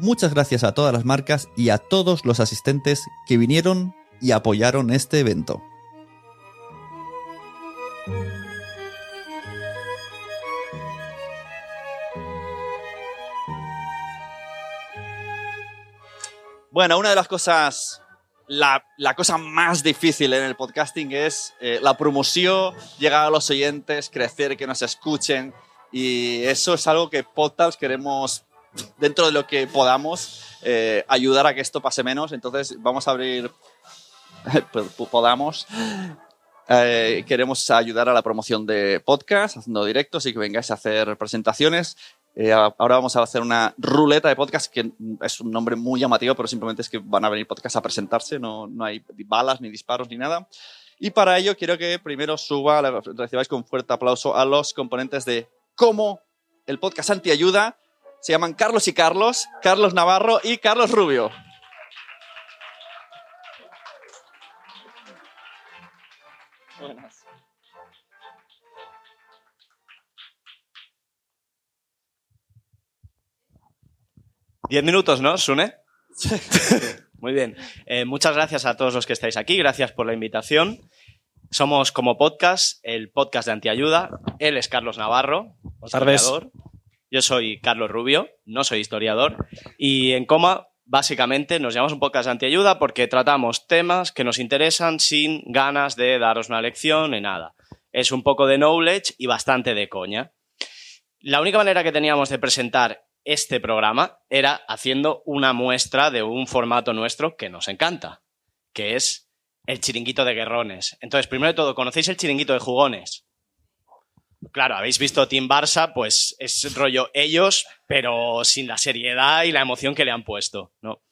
Muchas gracias a todas las marcas y a todos los asistentes que vinieron y apoyaron este evento. Bueno, una de las cosas, la, la cosa más difícil en el podcasting es eh, la promoción, llegar a los oyentes, crecer, que nos escuchen. Y eso es algo que Podtalks queremos, dentro de lo que podamos, eh, ayudar a que esto pase menos. Entonces vamos a abrir, podamos, eh, queremos ayudar a la promoción de podcast, haciendo directos y que vengáis a hacer presentaciones. Eh, ahora vamos a hacer una ruleta de podcast, que es un nombre muy llamativo, pero simplemente es que van a venir podcasts a presentarse, no, no hay balas, ni disparos, ni nada. Y para ello quiero que primero suba, recibáis con fuerte aplauso a los componentes de cómo el podcast Antiayuda. Se llaman Carlos y Carlos, Carlos Navarro y Carlos Rubio. Buenas. Diez minutos, ¿no, Sune? Muy bien. Eh, muchas gracias a todos los que estáis aquí. Gracias por la invitación. Somos como podcast, el podcast de Antiayuda. Él es Carlos Navarro, historiador. Yo soy Carlos Rubio, no soy historiador. Y en coma, básicamente, nos llamamos un podcast de Antiayuda porque tratamos temas que nos interesan sin ganas de daros una lección ni nada. Es un poco de knowledge y bastante de coña. La única manera que teníamos de presentar este programa era haciendo una muestra de un formato nuestro que nos encanta, que es el chiringuito de guerrones. Entonces, primero de todo, ¿conocéis el chiringuito de jugones? Claro, habéis visto Team Barça, pues es rollo ellos, pero sin la seriedad y la emoción que le han puesto, ¿no?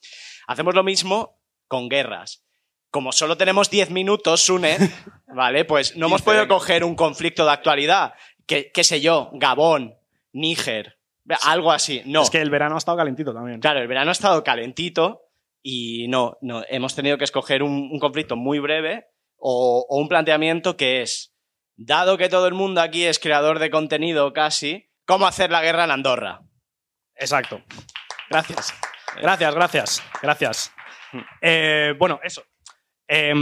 Hacemos lo mismo con guerras. Como solo tenemos 10 minutos, Sune, ¿vale? Pues no hemos podido coger un conflicto de actualidad. Que, qué sé yo, Gabón, Níger, algo así. No. Es que el verano ha estado calentito también. Claro, el verano ha estado calentito y no, no hemos tenido que escoger un, un conflicto muy breve o, o, un planteamiento que es, dado que todo el mundo aquí es creador de contenido casi, ¿cómo hacer la guerra en Andorra? Exacto. Gracias. Gracias, gracias, gracias. Eh, bueno, eso. Eh,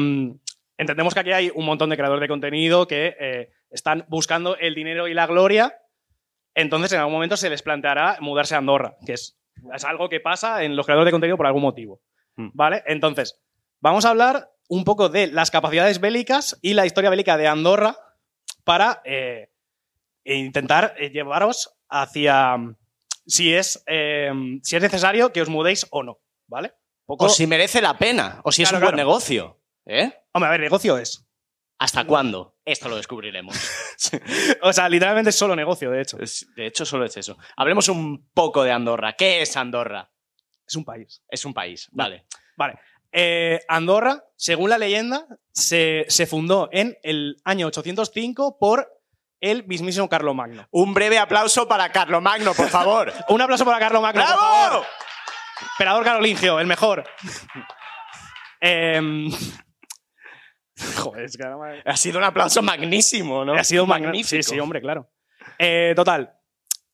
entendemos que aquí hay un montón de creadores de contenido que eh, están buscando el dinero y la gloria entonces en algún momento se les planteará mudarse a Andorra, que es, es algo que pasa en los creadores de contenido por algún motivo. Hmm. ¿Vale? Entonces, vamos a hablar un poco de las capacidades bélicas y la historia bélica de Andorra para eh, intentar eh, llevaros hacia si es, eh, si es necesario que os mudéis o no. ¿Vale? O si merece la pena, o si es Claro, un buen negocio. ¿Eh? Hombre, a ver, negocio es. ¿Hasta cuándo? Esto lo descubriremos. O sea, literalmente es solo negocio, de hecho. Es- De hecho, solo es eso. Hablemos un poco de Andorra. ¿Qué es Andorra? Es un país. Es un país, vale. Vale. Eh, Andorra, según la leyenda, se, se fundó en el año 805 por el mismísimo Carlomagno. Un breve aplauso para Carlomagno, por favor. Un aplauso para Carlomagno. por favor. ¡Bravo! Emperador carolingio, el mejor. Em, Joder, es que ahora me- Ha sido un aplauso magnísimo, ¿no? Ha sido magnífico. magnífico. Sí, sí, hombre, claro. Eh, total.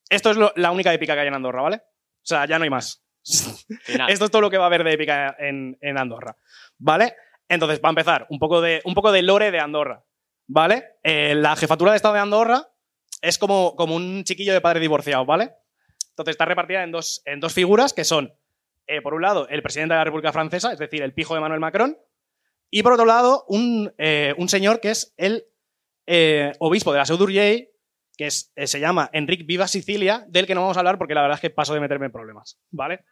Esto es lo- la única épica que hay en Andorra, ¿vale? O sea, ya no hay más. Esto es todo lo que va a haber de épica en, en Andorra. ¿Vale? Entonces, para empezar, un poco de, un poco de lore de Andorra. ¿Vale? Eh, la jefatura de Estado de Andorra es como, como un chiquillo de padre divorciado, ¿vale? Entonces está repartida en dos, en dos figuras que son, eh, por un lado, el presidente de la República Francesa, es decir, el pijo de Manuel Macron, Y por otro lado, un, eh, un señor que es el obispo de la Seu d'Urgell, que es, eh, se llama Enric Viva Sicilia, del que no vamos a hablar porque la verdad es que paso de meterme en problemas, ¿vale?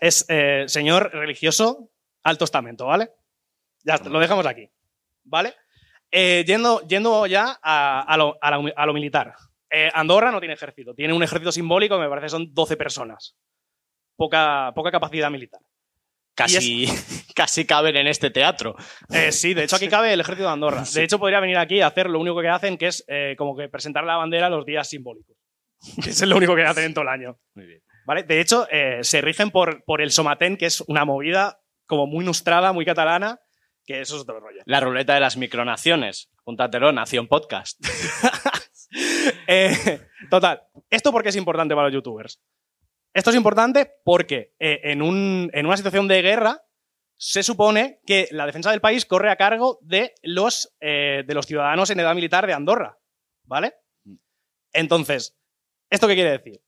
Es eh, señor religioso alto estamento, ¿vale? Ya está, lo dejamos aquí, ¿vale? Eh, yendo, yendo ya a, a lo, a la- a lo militar. Eh, Andorra no tiene ejército, tiene un ejército simbólico, me parece que son 12 personas. Poca, poca capacidad militar. Casi, casi caben en este teatro. Eh, sí, de hecho aquí cabe el ejército de Andorra. De hecho podría venir aquí a hacer lo único que hacen, que es eh, como que presentar la bandera los días simbólicos. Que es lo único que hacen en todo el año. Muy bien. ¿Vale? De hecho, eh, se rigen por, por el Somatén, que es una movida como muy nustrada, muy catalana, que eso es otro rollo. La ruleta de las micronaciones. Apúntatelo, Nación Podcast. Eh, total, ¿esto por qué es importante para los youtubers? Esto es importante porque eh, en, un- en una situación de guerra se supone que la defensa del país corre a cargo de los, eh, de los ciudadanos en edad militar de Andorra. ¿Vale? Entonces, ¿esto qué quiere decir?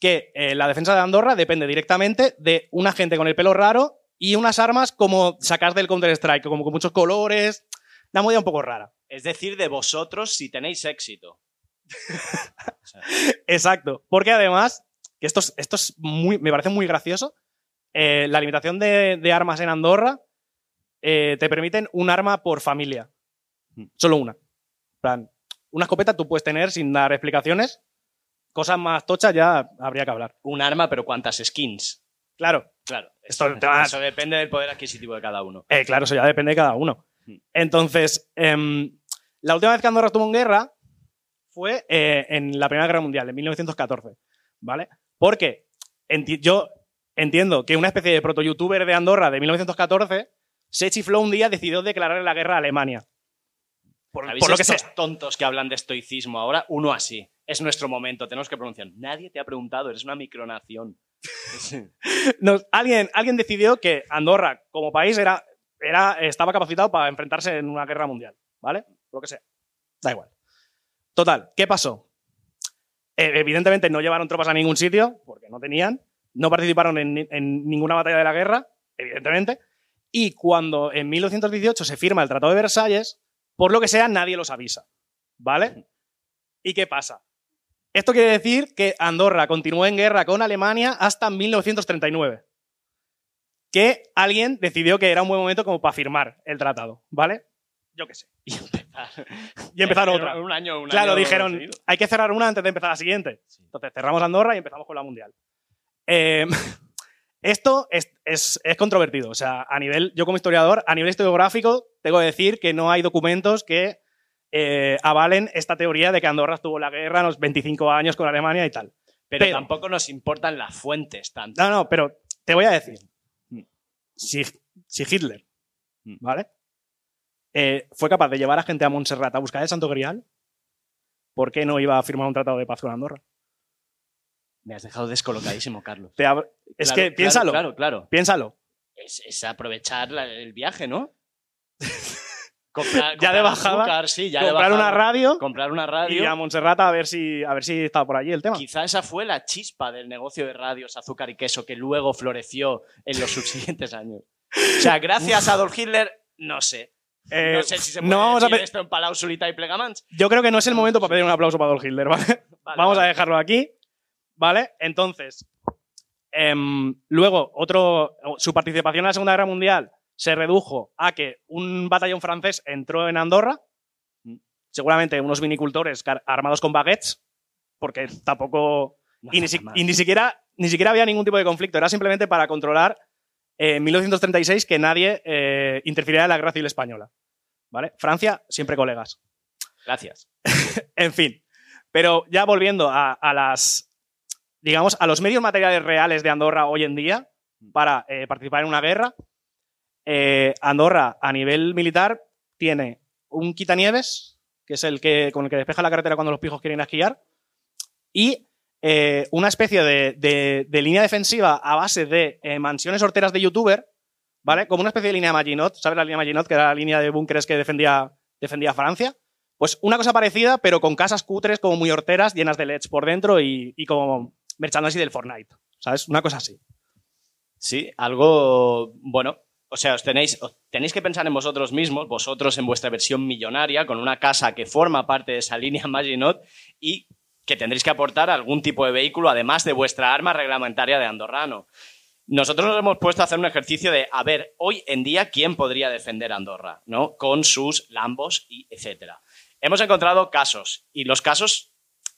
Que eh, la defensa de Andorra depende directamente de una gente con el pelo raro y unas armas como sacas del Counter-Strike, como con muchos colores. Una movida un poco rara. Es decir, de vosotros si tenéis éxito. Exacto. Porque además, que esto es, esto es muy, me parece muy gracioso, eh, la limitación de, de armas en Andorra eh, te permiten un arma por familia. Solo una. Plan, una escopeta tú puedes tener sin dar explicaciones. Cosas más tochas ya habría que hablar. Un arma, pero ¿cuántas skins? Claro, Claro. Esto Eso, te va- eso depende del poder adquisitivo de cada uno. eh, claro, eso ya depende de cada uno. Hmm. Entonces, em, la última vez que Andorra estuvo en guerra fue eh, en la Primera Guerra Mundial, en 1914. ¿Vale? Porque enti- yo entiendo que una especie de proto-youtuber de Andorra de 1914 se chifló un día, decidió declarar la guerra a Alemania. Por, ¿Sabéis por lo que estos sea. tontos que hablan de estoicismo ahora? Uno así. Es nuestro momento, tenemos que pronunciar. Nadie te ha preguntado, eres una micronación. Alguien, alguien decidió que Andorra, como país, era, era, estaba capacitado para enfrentarse en una guerra mundial. ¿Vale? Lo que sea. Da igual. Total, ¿qué pasó? Eh, evidentemente no llevaron tropas a ningún sitio, porque no tenían. No participaron en, ni- en ninguna batalla de la guerra, evidentemente. Y cuando en 1918 se firma el Tratado de Versalles, por lo que sea, nadie los avisa. ¿Vale? ¿Y qué pasa? Esto quiere decir que Andorra continuó en guerra con Alemania hasta 1939. Que alguien decidió que era un buen momento como para firmar el tratado, ¿vale? Yo qué sé. Y empezar. Y empezar otra. Un año, un Claro, año dijeron, seguido. hay que cerrar una antes de empezar la siguiente. Entonces cerramos Andorra y empezamos con la mundial. Eh, esto es, es- es controvertido. O sea, a nivel, yo como historiador, a nivel historiográfico, tengo que decir que no hay documentos que eh, avalen esta teoría de que Andorra estuvo en la guerra a los 25 años con Alemania y tal. Pero, pero- tampoco nos importan las fuentes tanto. No, no, pero te voy a decir. Mm. Si, si Hitler, Mm. ¿vale? Eh, fue capaz de llevar a gente a Montserrat a buscar el Santo Grial, ¿por qué no iba a firmar un tratado de paz con Andorra? Me has dejado descolocadísimo, Carlos. Te ab- es Claro, que claro, piénsalo, Claro, claro. piénsalo. Es, es aprovechar la- el viaje, ¿no? Comprar, Ya de bajada, azúcar, sí, ya de Comprar una radio Comprar una y radio. a Montserrat a ver si a ver si estaba por allí el tema. Quizá esa fue la chispa del negocio de radios, azúcar y queso que luego floreció en los subsiguientes años. O sea, gracias a Adolf Hitler, no sé. Eh, No sé si se puede no vamos decir esto en Palau Solita y Plegamans. Yo creo que no es el momento para pedir un aplauso para Adolf Hitler, ¿vale? Vale, Vamos a dejarlo aquí, ¿vale? Entonces, em, luego, otro, su participación en la Segunda Guerra Mundial se redujo a que un batallón francés entró en Andorra, seguramente unos vinicultores armados con baguettes, porque tampoco... No y, ni, si- y ni siquiera, ni siquiera había ningún tipo de conflicto, era simplemente para controlar eh, en 1936 que nadie eh, interfiriera en la guerra civil española. ¿Vale? Francia, siempre colegas. Gracias. En fin. Pero ya volviendo a, a las. digamos, a los medios materiales reales de Andorra hoy en día para eh, participar en una guerra. eh, Andorra, a nivel militar, tiene un quitanieves, que es el que con el que despeja la carretera cuando los pijos quieren esquiar, y eh, una especie de, de- línea defensiva a base de eh, mansiones horteras de youtuber, ¿vale? Como una especie de línea Maginot, ¿sabes la línea Maginot? Que era la línea de búnkeres que defendía, defendía Francia. Pues una cosa parecida, pero con casas cutres como muy horteras, llenas de LEDs por dentro y, y como merchandising del Fortnite. ¿Sabes? Una cosa así. Sí, algo, bueno, o sea, os tenéis, os tenéis que pensar en vosotros mismos, vosotros en vuestra versión millonaria, con una casa que forma parte de esa línea Maginot y que tendréis que aportar algún tipo de vehículo, además de vuestra arma reglamentaria de Andorrano. Nosotros nos hemos puesto a hacer un ejercicio de, a ver, hoy en día, ¿quién podría defender Andorra? ¿no? Con sus Lambos y etcétera. Hemos encontrado casos, y los casos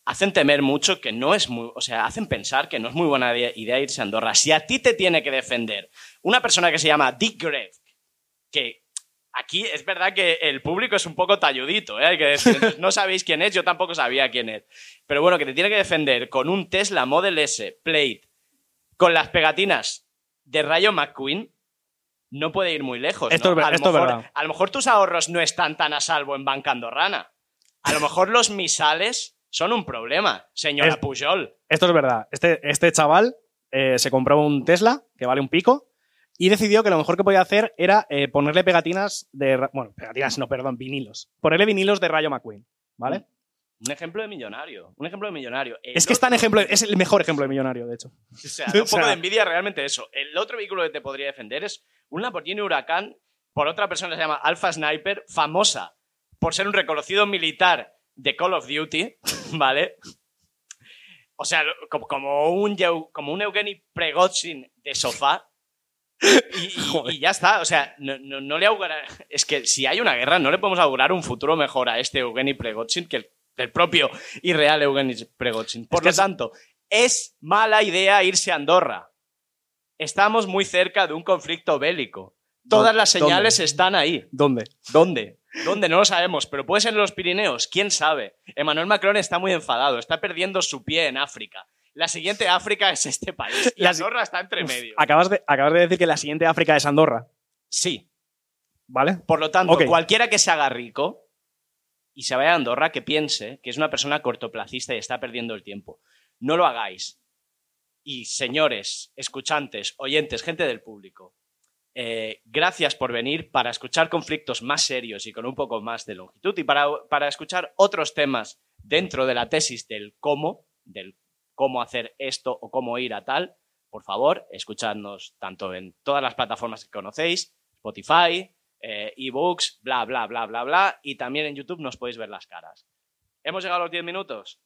hacen temer mucho que no es muy, o sea, hacen pensar que no es muy buena idea irse a Andorra. Si a ti te tiene que defender una persona que se llama Dick Greff, que aquí es verdad que el público es un poco talludito, ¿eh? hay que decir, no sabéis quién es, yo tampoco sabía quién es. Pero bueno, que te tiene que defender con un Tesla Model S Plate, con las pegatinas de Rayo McQueen, no puede ir muy lejos. Esto a, lo esto es mejor, verdad. a lo mejor tus ahorros no están tan a salvo en banca andorrana. A lo mejor los misales son un problema, señora Es- Pujol. Esto es verdad. Este, este chaval eh, se compró un Tesla que vale un pico y decidió que lo mejor que podía hacer era eh, ponerle pegatinas de. Bueno, pegatinas, no, perdón, vinilos. Ponerle vinilos de Rayo McQueen. ¿Vale? Un ejemplo de millonario. Un ejemplo de millonario. El Es que es tan otro- ejemplo, es el mejor ejemplo de millonario, de hecho. O sea, da un O sea- poco de envidia realmente eso. El otro vehículo que te podría defender es un Lamborghini Huracán por otra persona que se llama Alpha Sniper, famosa por ser un reconocido militar de Call of Duty, ¿vale? O sea, como, un, como un Evgeny Pregotsin de sofá. Y, y- Joder. y ya está, o sea, no, no- no le augura... Es que si hay una guerra, no le podemos augurar un futuro mejor a este Evgeny Pregotsin que el, el propio y real Evgeny Pregotsin. Por que lo tanto, es mala idea irse a Andorra. Estamos muy cerca de un conflicto bélico. Todas las ¿Dónde? señales están ahí. ¿Dónde? ¿Dónde? ¿Dónde? No lo sabemos, pero puede ser en los Pirineos, quién sabe. Emmanuel Macron está muy enfadado, está perdiendo su pie en África. La siguiente África es este país. Y La- Andorra está entre medio. Acabas de, acabas de decir que la siguiente África es Andorra. Sí. ¿Vale? Por lo tanto, cualquiera que se haga rico y se vaya a Andorra, que piense que es una persona cortoplacista y está perdiendo el tiempo. No lo hagáis. Y señores, escuchantes, oyentes, gente del público, eh, gracias por venir para escuchar conflictos más serios y con un poco más de longitud y para, para escuchar otros temas dentro de la tesis del cómo, del cómo hacer esto o cómo ir a tal. Por favor, escuchadnos tanto en todas las plataformas que conocéis, Spotify, eh, ebooks, bla, bla, bla, bla, bla. Y también en YouTube nos podéis ver las caras. ¿Hemos llegado a los 10 minutos?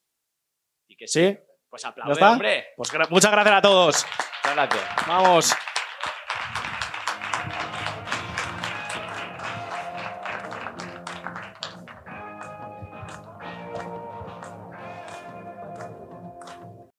¿Y que Sí. Pues ¿Ya aplaude, hombre. Pues gra- muchas gracias a todos. Muchas gracias. Vamos.